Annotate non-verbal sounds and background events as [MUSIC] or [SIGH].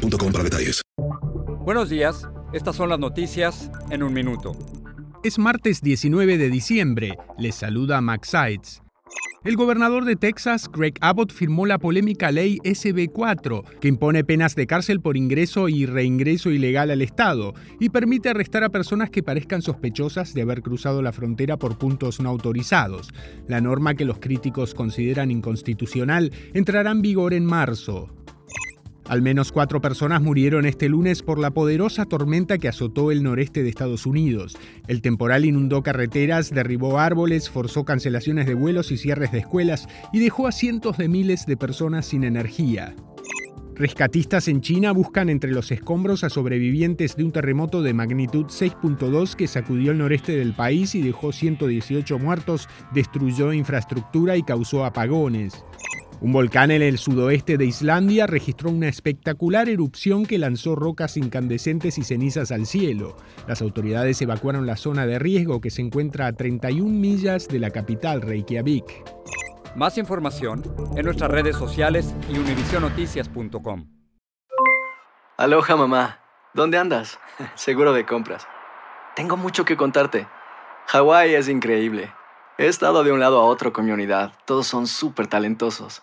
boostmobile.com para detalles. Buenos días, estas son las noticias en un minuto. Es martes 19 de diciembre, les saluda Max Sides. El gobernador de Texas, Greg Abbott, firmó la polémica ley SB4, que impone penas de cárcel por ingreso y reingreso ilegal al Estado y permite arrestar a personas que parezcan sospechosas de haber cruzado la frontera por puntos no autorizados. La norma que los críticos consideran inconstitucional entrará en vigor en marzo. Al menos cuatro personas murieron este lunes por la poderosa tormenta que azotó el noreste de Estados Unidos. El temporal inundó carreteras, derribó árboles, forzó cancelaciones de vuelos y cierres de escuelas y dejó a cientos de miles de personas sin energía. Rescatistas en China buscan entre los escombros a sobrevivientes de un terremoto de magnitud 6.2 que sacudió el noreste del país y dejó 118 muertos, destruyó infraestructura y causó apagones. Un volcán en el sudoeste de Islandia registró una espectacular erupción que lanzó rocas incandescentes y cenizas al cielo. Las autoridades evacuaron la zona de riesgo que se encuentra a 31 millas de la capital, Reykjavik. Más información en nuestras redes sociales y univisionoticias.com. Aloha mamá, ¿dónde andas? [LAUGHS] Seguro de compras. Tengo mucho que contarte. Hawái es increíble. He estado de un lado a otro con mi unidad. Todos son súper talentosos.